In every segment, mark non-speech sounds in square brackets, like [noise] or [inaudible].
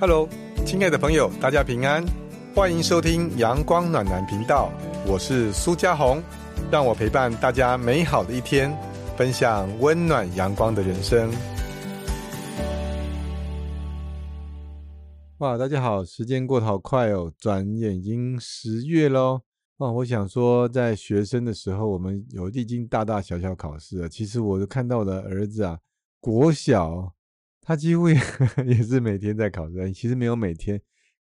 Hello，亲爱的朋友，大家平安，欢迎收听阳光暖男频道，我是苏家红，让我陪伴大家美好的一天，分享温暖阳光的人生。哇，大家好，时间过得好快哦，转眼已经十月喽。哦，我想说，在学生的时候，我们有历经大大小小考试了。其实我就看到我的儿子啊，国小。他几乎也 [laughs] 也是每天在考试，其实没有每天，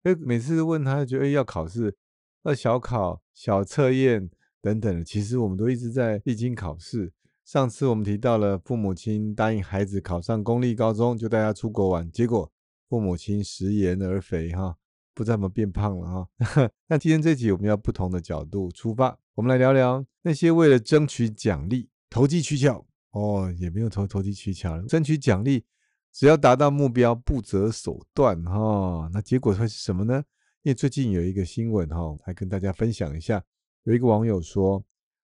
因为每次问他，觉得要考试，要小考、小测验等等，其实我们都一直在历经考试。上次我们提到了父母亲答应孩子考上公立高中，就带他出国玩，结果父母亲食言而肥，哈，不知道怎么变胖了哈。[laughs] 那今天这集我们要不同的角度出发，我们来聊聊那些为了争取奖励投机取巧哦，也没有投投机取巧了，争取奖励。只要达到目标，不择手段哈。那结果会是什么呢？因为最近有一个新闻哈，来跟大家分享一下。有一个网友说，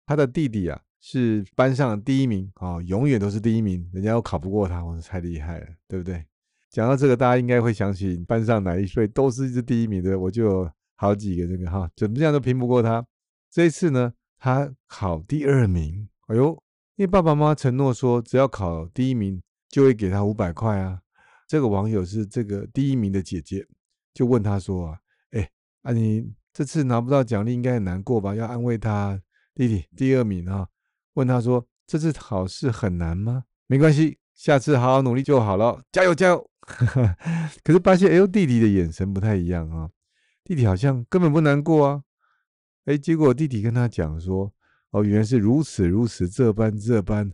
他的弟弟啊是班上第一名啊，永远都是第一名，人家都考不过他，我说太厉害了，对不对？讲到这个，大家应该会想起班上哪一岁都是一直第一名的，我就好几个这个哈，怎么样都拼不过他。这一次呢，他考第二名，哎呦，因为爸爸妈妈承诺说，只要考第一名。就会给他五百块啊！这个网友是这个第一名的姐姐，就问他说啊，哎，啊你这次拿不到奖励，应该很难过吧？要安慰他弟弟第二名啊。问他说，这次考试很难吗？没关系，下次好好努力就好了，加油加油！[laughs] 可是发现，哎呦，弟弟的眼神不太一样啊，弟弟好像根本不难过啊。哎，结果弟弟跟他讲说，哦，原来是如此如此，这般这般。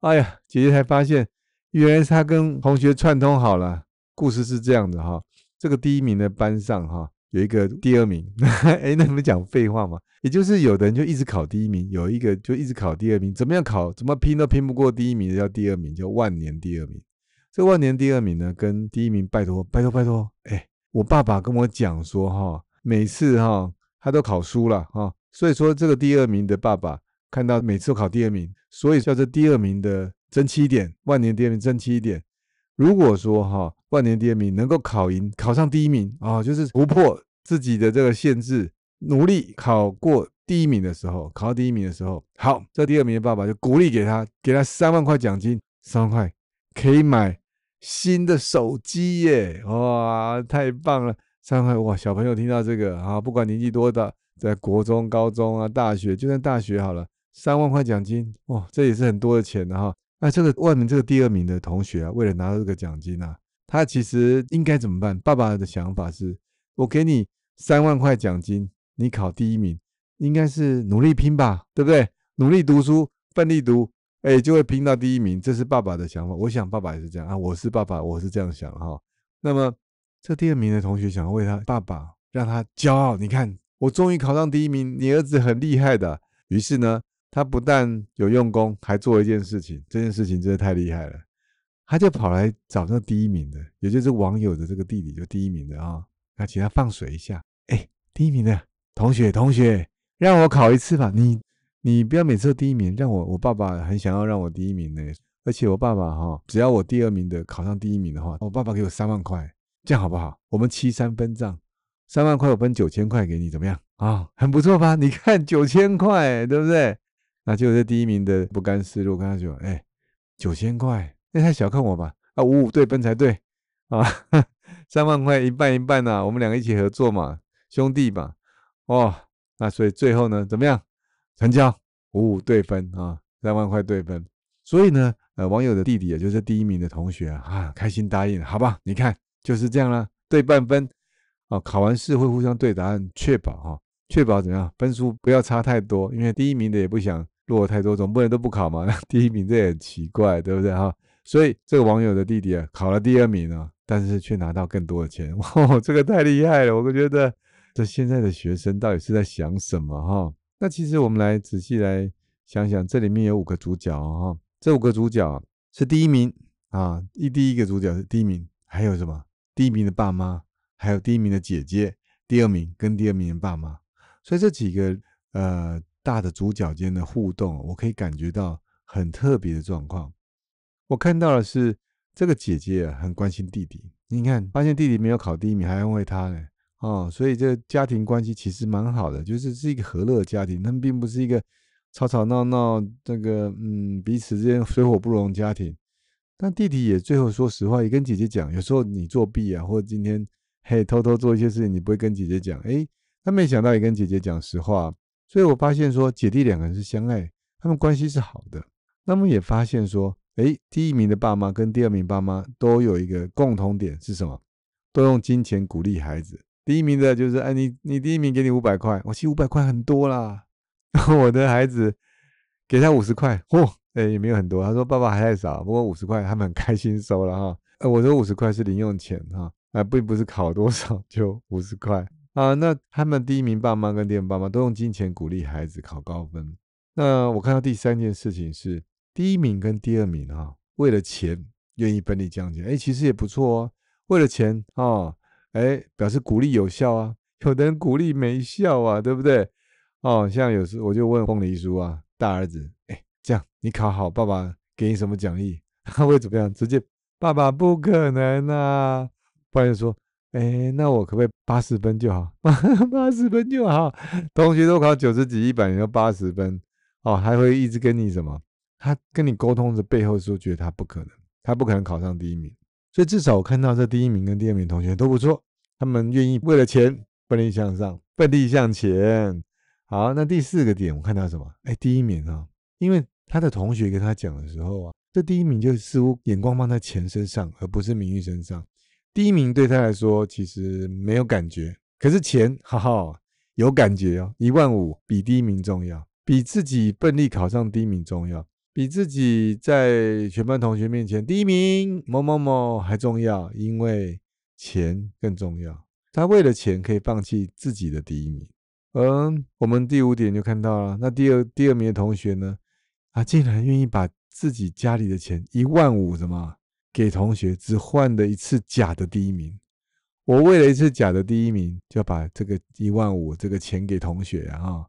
哎呀，姐姐才发现。原来是他跟同学串通好了，故事是这样的哈。这个第一名的班上哈有一个第二名，[laughs] 哎，那你们讲废话嘛？也就是有的人就一直考第一名，有一个就一直考第二名，怎么样考，怎么拼都拼不过第一名的叫第二名，叫万年第二名。这万年第二名呢，跟第一名拜托拜托拜托，哎，我爸爸跟我讲说哈，每次哈他都考输了哈，所以说这个第二名的爸爸看到每次都考第二名，所以叫这第二名的。争气一点，万年第二名争气一点。如果说哈，万年第二名能够考赢，考上第一名啊，就是突破自己的这个限制，努力考过第一名的时候，考到第一名的时候，好，这第二名的爸爸就鼓励给他，给他三万块奖金，三万块可以买新的手机耶！哇，太棒了，三万块哇！小朋友听到这个啊，不管年纪多大，在国中、高中啊、大学，就算大学好了，三万块奖金哇，这也是很多的钱的哈。那这个外面这个第二名的同学啊，为了拿到这个奖金啊，他其实应该怎么办？爸爸的想法是：我给你三万块奖金，你考第一名，应该是努力拼吧，对不对？努力读书，奋力读，哎，就会拼到第一名。这是爸爸的想法。我想爸爸也是这样啊。我是爸爸，我是这样想哈。那么这第二名的同学想要为他爸爸让他骄傲，你看我终于考上第一名，你儿子很厉害的。于是呢。他不但有用功，还做了一件事情。这件事情真的太厉害了，他就跑来找那第一名的，也就是网友的这个弟弟，就第一名的啊。那请他放水一下。哎，第一名的同学，同学，让我考一次吧。你，你不要每次都第一名，让我，我爸爸很想要让我第一名呢。而且我爸爸哈，只要我第二名的考上第一名的话，我爸爸给我三万块，这样好不好？我们七三分账，三万块我分九千块给你，怎么样啊？很不错吧？你看九千块，对不对？那就这第一名的不甘示弱，跟他说：“哎，九千块，那太小看我吧？啊，五五对分才对啊，[laughs] 三万块一半一半呐，我们两个一起合作嘛，兄弟嘛，哦，那所以最后呢，怎么样？成交，五五对分啊，三万块对分。所以呢，呃，网友的弟弟也就是第一名的同学啊，开心答应，好吧？你看就是这样啦，对半分，啊，考完试会互相对答案，确保哈，确保怎么样，分数不要差太多，因为第一名的也不想。”落太多，总不能都不考嘛？那 [laughs] 第一名这也很奇怪，对不对哈？所以这个网友的弟弟啊，考了第二名啊，但是却拿到更多的钱，[laughs] 哇，这个太厉害了！我觉得这现在的学生到底是在想什么哈？那其实我们来仔细来想想，这里面有五个主角哈，这五个主角是第一名啊，一第一个主角是第一名，还有什么？第一名的爸妈，还有第一名的姐姐，第二名跟第二名的爸妈，所以这几个呃。大的主角间的互动，我可以感觉到很特别的状况。我看到的是这个姐姐很关心弟弟。你看，发现弟弟没有考第一名，还安慰他呢。哦，所以这家庭关系其实蛮好的，就是是一个和乐的家庭，他们并不是一个吵吵闹闹，这个嗯彼此之间水火不容家庭。但弟弟也最后说实话，也跟姐姐讲，有时候你作弊啊，或者今天嘿偷偷做一些事情，你不会跟姐姐讲，诶，他没想到也跟姐姐讲实话。所以我发现说姐弟两个人是相爱，他们关系是好的。那么也发现说，诶，第一名的爸妈跟第二名爸妈都有一个共同点是什么？都用金钱鼓励孩子。第一名的就是，哎，你你第一名给你五百块，我其实五百块很多啦。然后我的孩子给他五十块，嚯，哎也没有很多。他说爸爸还太少，不过五十块他们很开心收了哈。呃，我说五十块是零用钱哈，啊，并不是考多少就五十块啊。那他们第一名爸妈跟第二爸妈都用金钱鼓励孩子考高分。那我看到第三件事情是，第一名跟第二名哈，为了钱愿意分利降钱，哎，其实也不错哦。为了钱啊。哎，表示鼓励有效啊，有的人鼓励没效啊，对不对？哦，像有时我就问凤梨叔啊，大儿子，哎，这样你考好，爸爸给你什么奖励？[laughs] 他会怎么样？直接爸爸不可能啊！不然就说，哎，那我可不可以八十分就好？[laughs] 八十分就好。同学都考九十几、一百，你要八十分，哦，还会一直跟你什么？他跟你沟通的背后说，觉得他不可能，他不可能考上第一名。所以至少我看到这第一名跟第二名同学都不错。他们愿意为了钱奋力向上，奋力向前。好，那第四个点我看到什么？哎，第一名啊，因为他的同学跟他讲的时候啊，这第一名就似乎眼光放在钱身上，而不是名誉身上。第一名对他来说其实没有感觉，可是钱，[laughs] 哈哈，有感觉哦。一万五比第一名重要，比自己奋力考上第一名重要，比自己在全班同学面前第一名某某某还重要，因为。钱更重要，他为了钱可以放弃自己的第一名。嗯，我们第五点就看到了，那第二第二名的同学呢，他竟然愿意把自己家里的钱一万五什么给同学，只换的一次假的第一名。我为了一次假的第一名，就把这个一万五这个钱给同学啊！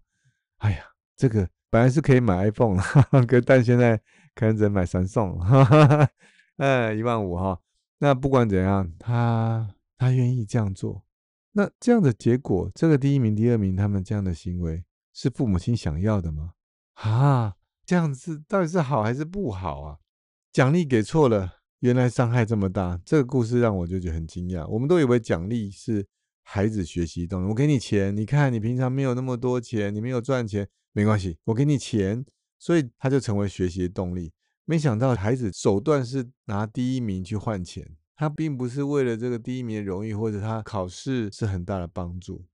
哎呀，这个本来是可以买 iPhone 了，哈 [laughs] 哈可但现在可能只能买三送。哈 [laughs] 哈哎，一万五哈。那不管怎样，他他愿意这样做，那这样的结果，这个第一名、第二名他们这样的行为，是父母亲想要的吗？啊，这样子到底是好还是不好啊？奖励给错了，原来伤害这么大。这个故事让我就觉得很惊讶。我们都以为奖励是孩子学习动力，我给你钱，你看你平常没有那么多钱，你没有赚钱，没关系，我给你钱，所以他就成为学习的动力。没想到孩子手段是拿第一名去换钱，他并不是为了这个第一名的荣誉，或者他考试是很大的帮助，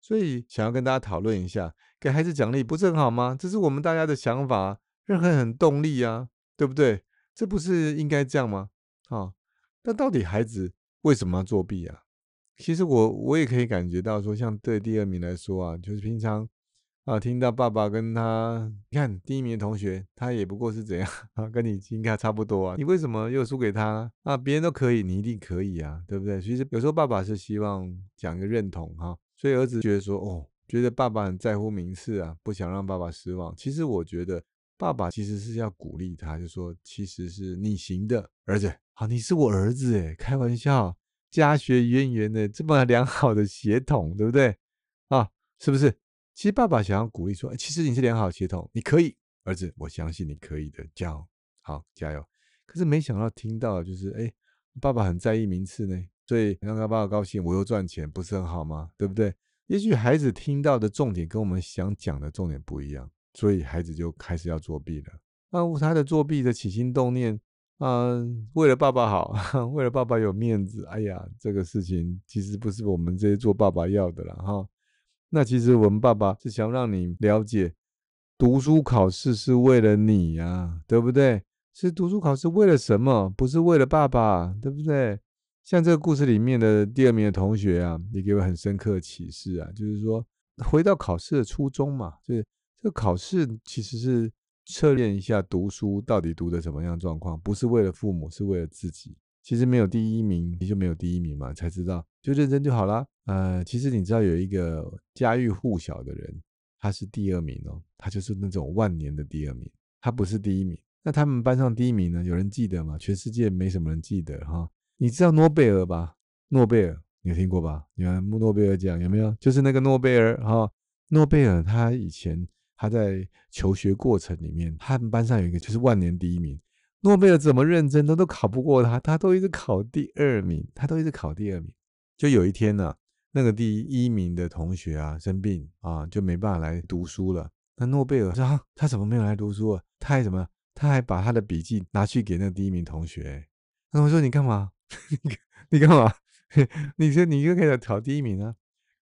所以想要跟大家讨论一下，给孩子奖励不是很好吗？这是我们大家的想法，任何人很动力啊，对不对？这不是应该这样吗？啊，那到底孩子为什么要作弊啊？其实我我也可以感觉到说，像对第二名来说啊，就是平常。啊，听到爸爸跟他，你看第一名的同学，他也不过是怎样啊，跟你应该差不多啊，你为什么又输给他啊？别人都可以，你一定可以啊，对不对？其实有时候爸爸是希望讲一个认同哈，所以儿子觉得说，哦，觉得爸爸很在乎名次啊，不想让爸爸失望。其实我觉得爸爸其实是要鼓励他，就说其实是你行的，儿子，好，你是我儿子诶，开玩笑，家学渊源的这么良好的血统，对不对？啊，是不是？其实爸爸想要鼓励说：“其实你是良好协同，你可以，儿子，我相信你可以的，加油，好，加油。”可是没想到听到就是，哎，爸爸很在意名次呢，所以让他爸爸高兴，我又赚钱，不是很好吗？对不对？也许孩子听到的重点跟我们想讲的重点不一样，所以孩子就开始要作弊了。那他的作弊的起心动念，嗯，为了爸爸好，[laughs] 为了爸爸有面子，哎呀，这个事情其实不是我们这些做爸爸要的了，哈。那其实我们爸爸是想让你了解，读书考试是为了你呀，对不对？是读书考试为了什么？不是为了爸爸，对不对？像这个故事里面的第二名的同学啊，也给我很深刻的启示啊，就是说回到考试的初衷嘛，就是这个考试其实是测验一下读书到底读的什么样状况，不是为了父母，是为了自己。其实没有第一名，你就没有第一名嘛，才知道就认真就好了。呃，其实你知道有一个家喻户晓的人，他是第二名哦，他就是那种万年的第二名，他不是第一名。那他们班上第一名呢？有人记得吗？全世界没什么人记得哈。你知道诺贝尔吧？诺贝尔你有听过吧？你看诺贝尔奖有没有？就是那个诺贝尔哈。诺贝尔他以前他在求学过程里面，他们班上有一个就是万年第一名。诺贝尔怎么认真，他都考不过他，他都一直考第二名，他都一直考第二名。就有一天呢，那个第一名的同学啊生病啊，就没办法来读书了。那诺贝尔说，他怎么没有来读书啊？他还什么？他还把他的笔记拿去给那个第一名同学。那我说你干嘛？你干嘛？[laughs] [laughs] 你说你又可以考第一名啊？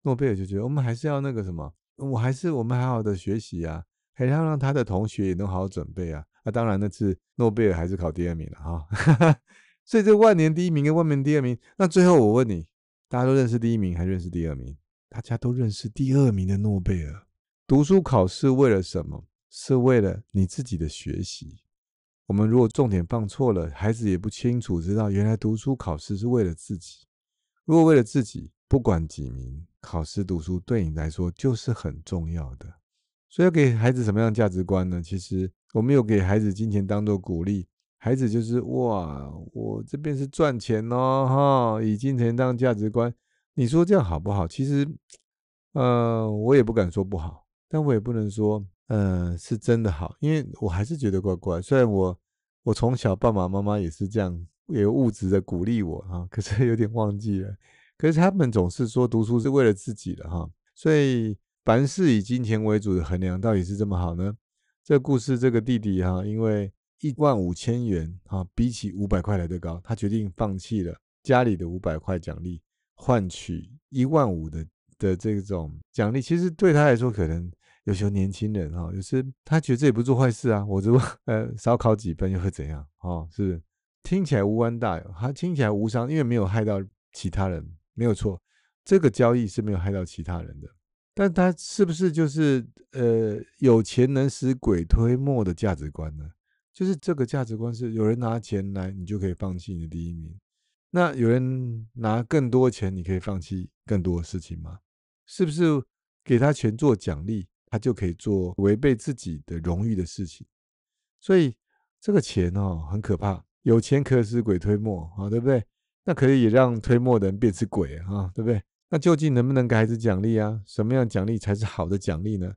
诺贝尔就觉得我们还是要那个什么，我还是我们好好的学习啊，还要让他的同学也能好好准备啊。那当然，那次诺贝尔还是考第二名了哈。[laughs] 所以这万年第一名跟万年第二名，那最后我问你，大家都认识第一名还认识第二名？大家都认识第二名的诺贝尔。读书考试为了什么？是为了你自己的学习。我们如果重点放错了，孩子也不清楚知道，原来读书考试是为了自己。如果为了自己，不管几名，考试读书对你来说就是很重要的。所以要给孩子什么样的价值观呢？其实我们有给孩子金钱当做鼓励，孩子就是哇，我这边是赚钱哦，哈，以金钱当价值观，你说这样好不好？其实，呃，我也不敢说不好，但我也不能说，呃，是真的好，因为我还是觉得怪怪。虽然我我从小爸爸妈妈也是这样，也物质的鼓励我哈，可是有点忘记了。可是他们总是说读书是为了自己的哈，所以。凡事以金钱为主的衡量，到底是这么好呢？这故事，这个弟弟哈，因为一万五千元哈，比起五百块来的高，他决定放弃了家里的五百块奖励，换取一万五的的这种奖励。其实对他来说，可能有时候年轻人哈，就是他觉得这也不做坏事啊，我如果呃少考几分又会怎样？哦，是听起来无关大，他听起来无伤，因为没有害到其他人，没有错，这个交易是没有害到其他人的。但他是不是就是呃有钱能使鬼推磨的价值观呢？就是这个价值观是有人拿钱来，你就可以放弃你的第一名；那有人拿更多钱，你可以放弃更多的事情吗？是不是给他钱做奖励，他就可以做违背自己的荣誉的事情？所以这个钱哦很可怕，有钱可使鬼推磨啊，对不对？那可以也让推磨的人变成鬼啊，对不对？那究竟能不能给孩子奖励啊？什么样奖励才是好的奖励呢？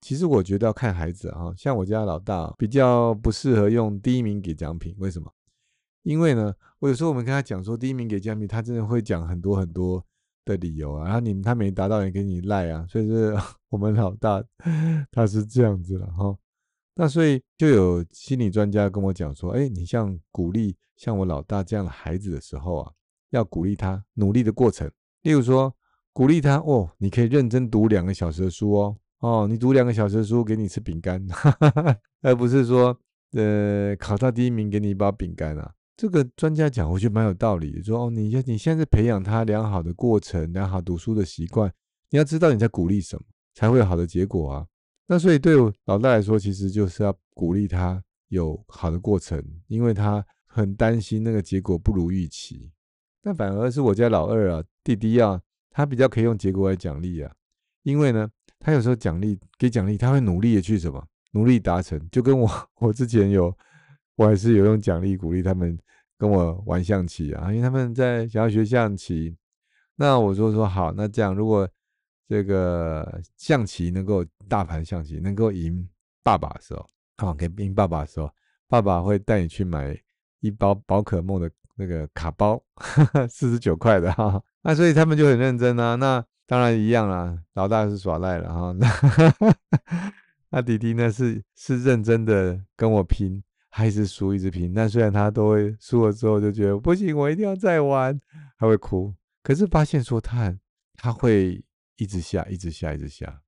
其实我觉得要看孩子啊。像我家老大比较不适合用第一名给奖品，为什么？因为呢，我有时候我们跟他讲说第一名给奖品，他真的会讲很多很多的理由啊。然后你他没达到也给你赖啊。所以是 [laughs] 我们老大 [laughs] 他是这样子了哈。那所以就有心理专家跟我讲说，哎，你像鼓励像我老大这样的孩子的时候啊，要鼓励他努力的过程。例如说，鼓励他哦，你可以认真读两个小时的书哦，哦，你读两个小时的书，给你吃饼干，哈哈哈而不是说，呃，考到第一名给你一包饼干啊。这个专家讲，我觉得蛮有道理。说哦，你你现在是培养他良好的过程，良好读书的习惯，你要知道你在鼓励什么，才会有好的结果啊。那所以对老大来说，其实就是要鼓励他有好的过程，因为他很担心那个结果不如预期。那反而是我家老二啊，弟弟啊，他比较可以用结果来奖励啊，因为呢，他有时候奖励给奖励，他会努力的去什么，努力达成。就跟我 [laughs] 我之前有，我还是有用奖励鼓励他们跟我玩象棋啊，因为他们在想要学象棋。那我就说好，那这样如果这个象棋能够大盘象棋能够赢爸爸的时候，好，可以赢爸爸的时候，爸爸会带你去买一包宝可梦的。那个卡包四十九块的哈，那所以他们就很认真啊。那当然一样啦，老大是耍赖了哈。[laughs] 那弟弟呢是是认真的跟我拼，还是输一直拼。但虽然他都会输了之后就觉得不行，我一定要再玩，还会哭。可是发现说他他会一直下，一直下，一直下。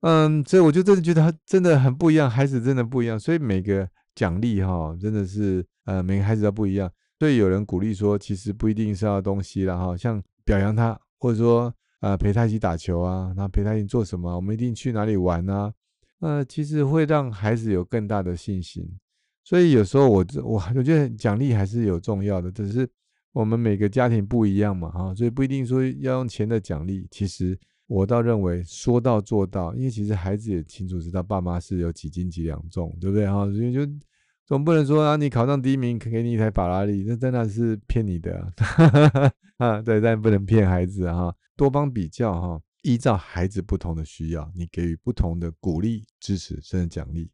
嗯，所以我就真的觉得他真的很不一样，孩子真的不一样。所以每个奖励哈，真的是呃每个孩子都不一样。所以有人鼓励说，其实不一定是要东西了哈，像表扬他，或者说呃陪他一起打球啊，那陪他一起做什么，我们一定去哪里玩啊，呃，其实会让孩子有更大的信心。所以有时候我我我觉得奖励还是有重要的，只是我们每个家庭不一样嘛哈，所以不一定说要用钱的奖励。其实我倒认为说到做到，因为其实孩子也清楚知道爸妈是有几斤几两重，对不对哈？所以就。总不能说啊，你考上第一名，给你一台法拉利，那真的是骗你的啊！[laughs] 对，但不能骗孩子哈，多方比较哈，依照孩子不同的需要，你给予不同的鼓励、支持甚至奖励。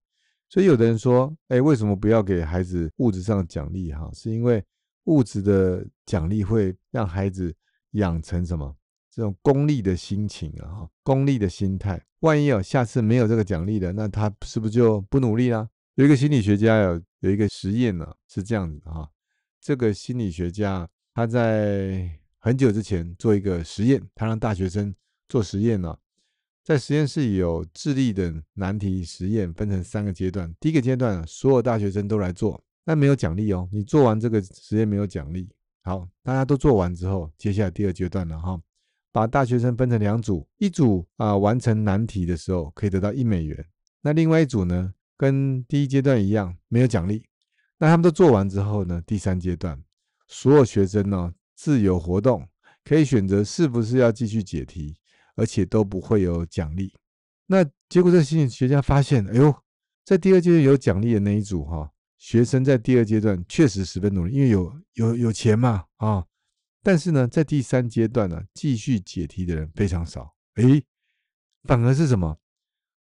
所以有的人说，哎，为什么不要给孩子物质上的奖励哈？是因为物质的奖励会让孩子养成什么这种功利的心情啊，功利的心态。万一哦，下次没有这个奖励了，那他是不是就不努力啦？有一个心理学家有有一个实验呢，是这样子的哈。这个心理学家他在很久之前做一个实验，他让大学生做实验呢，在实验室有智力的难题实验，分成三个阶段。第一个阶段，所有大学生都来做，但没有奖励哦。你做完这个实验没有奖励。好，大家都做完之后，接下来第二阶段了哈，把大学生分成两组，一组啊完成难题的时候可以得到一美元，那另外一组呢？跟第一阶段一样，没有奖励。那他们都做完之后呢？第三阶段，所有学生呢自由活动，可以选择是不是要继续解题，而且都不会有奖励。那结果，这心理学家发现，哎呦，在第二阶段有奖励的那一组哈，学生在第二阶段确实十分努力，因为有有有钱嘛啊。但是呢，在第三阶段呢，继续解题的人非常少。哎，反而是什么？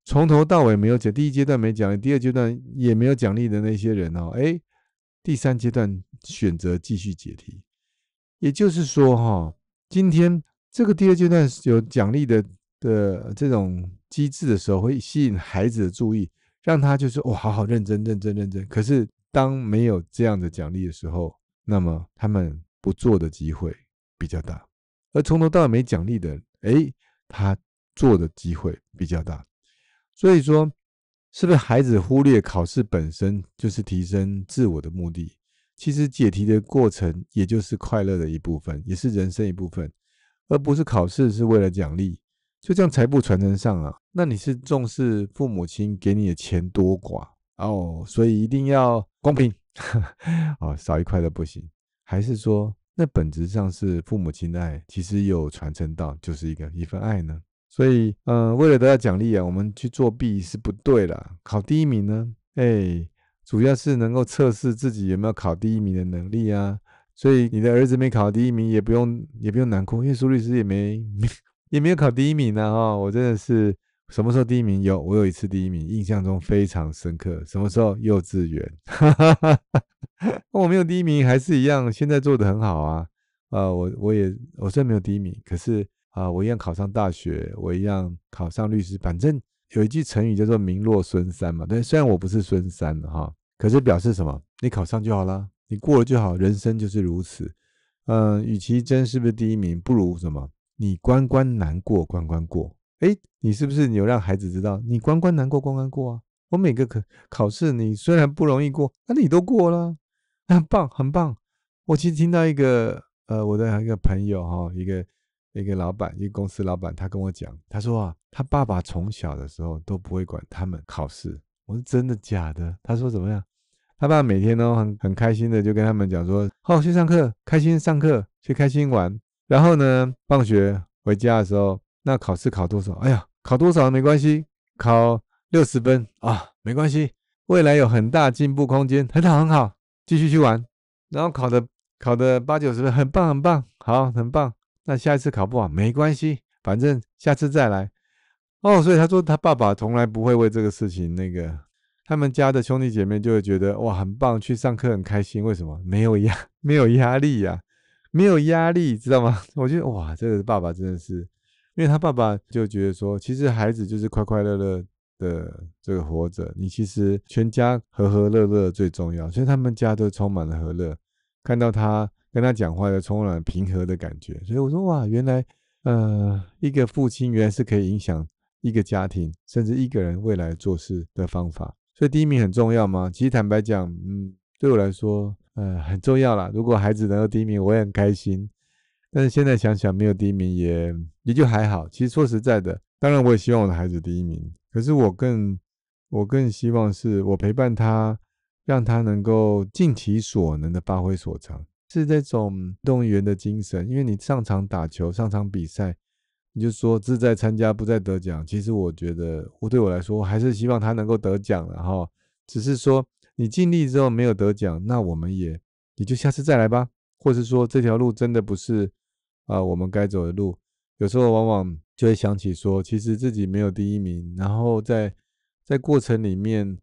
从头到尾没有解，第一阶段没奖励，第二阶段也没有奖励的那些人哦，哎，第三阶段选择继续解题，也就是说哈，今天这个第二阶段有奖励的的这种机制的时候，会吸引孩子的注意，让他就是哦，好好认真认真认真。可是当没有这样的奖励的时候，那么他们不做的机会比较大，而从头到尾没奖励的，哎，他做的机会比较大。所以说，是不是孩子忽略考试本身就是提升自我的目的？其实解题的过程也就是快乐的一部分，也是人生一部分，而不是考试是为了奖励。就这样财富传承上啊，那你是重视父母亲给你的钱多寡哦，所以一定要公平 [laughs] 哦，少一块都不行。还是说，那本质上是父母亲的爱，其实有传承到，就是一个一份爱呢？所以，嗯，为了得到奖励啊，我们去作弊是不对的。考第一名呢，哎，主要是能够测试自己有没有考第一名的能力啊。所以，你的儿子没考第一名，也不用也不用难过，因为苏律师也没没 [laughs] 也没有考第一名呢。哈，我真的是什么时候第一名？有，我有一次第一名，印象中非常深刻。什么时候？幼稚园。[laughs] 我没有第一名，还是一样，现在做的很好啊。呃，我我也我虽然没有第一名，可是。啊，我一样考上大学，我一样考上律师。反正有一句成语叫做“名落孙山”嘛。对，虽然我不是孙山哈，可是表示什么？你考上就好了，你过了就好。人生就是如此。嗯，与其争是不是第一名，不如什么？你关关难过关关过。哎，你是不是有让孩子知道，你关关难过关关过啊？我每个考考试，你虽然不容易过，那你都过了，很棒很棒。我其实听到一个呃，我的一个朋友哈，一个。一个老板，一个公司老板，他跟我讲，他说啊，他爸爸从小的时候都不会管他们考试。我说真的假的？他说怎么样？他爸每天都很很开心的就跟他们讲说，好去上课，开心上课，去开心玩。然后呢，放学回家的时候，那考试考多少？哎呀，考多少没关系，考六十分啊，没关系，未来有很大进步空间，很好很好，继续去玩。然后考的考的八九十分，很棒很棒，好很棒。那下一次考不好没关系，反正下次再来哦。所以他说他爸爸从来不会为这个事情那个，他们家的兄弟姐妹就会觉得哇很棒，去上课很开心。为什么？没有压 [laughs] 没有压力呀，没有压力，知道吗？[laughs] 我觉得哇，这个爸爸真的是，因为他爸爸就觉得说，其实孩子就是快快乐乐的这个活着，你其实全家和和乐乐最重要，所以他们家都充满了和乐。看到他。跟他讲话的充满平和的感觉，所以我说哇，原来呃，一个父亲原来是可以影响一个家庭，甚至一个人未来做事的方法。所以第一名很重要吗？其实坦白讲，嗯，对我来说，呃，很重要啦。如果孩子能够第一名，我也很开心。但是现在想想，没有第一名也也就还好。其实说实在的，当然我也希望我的孩子第一名，可是我更我更希望是我陪伴他，让他能够尽其所能的发挥所长。是这种运动员的精神，因为你上场打球、上场比赛，你就说志在参加，不在得奖。其实我觉得，我对我来说，我还是希望他能够得奖了哈。只是说，你尽力之后没有得奖，那我们也你就下次再来吧，或是说这条路真的不是啊我们该走的路。有时候往往就会想起说，其实自己没有第一名，然后在在过程里面，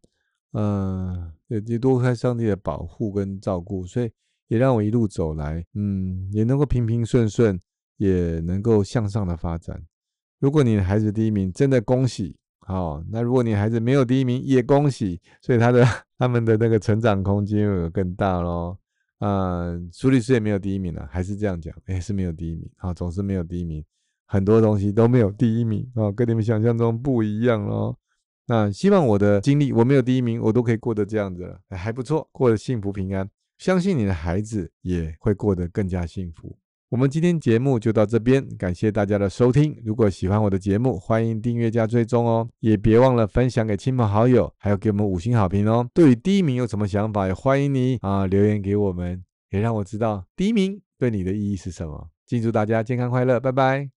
呃，也多开上帝的保护跟照顾，所以也让我一路走来，嗯，也能够平平顺顺，也能够向上的发展。如果你的孩子第一名，真的恭喜，好，那如果你孩子没有第一名，也恭喜，所以他的 [laughs] 他们的那个成长空间有更大咯。啊，苏律师也没有第一名了，还是这样讲，哎，是没有第一名，啊，总是没有第一名。很多东西都没有第一名啊，跟你们想象中不一样哦。那希望我的经历，我没有第一名，我都可以过得这样子，还不错，过得幸福平安。相信你的孩子也会过得更加幸福。我们今天节目就到这边，感谢大家的收听。如果喜欢我的节目，欢迎订阅加追踪哦，也别忘了分享给亲朋好友，还有给我们五星好评哦。对于第一名有什么想法，也欢迎你啊留言给我们，也让我知道第一名对你的意义是什么。敬祝大家健康快乐，拜拜。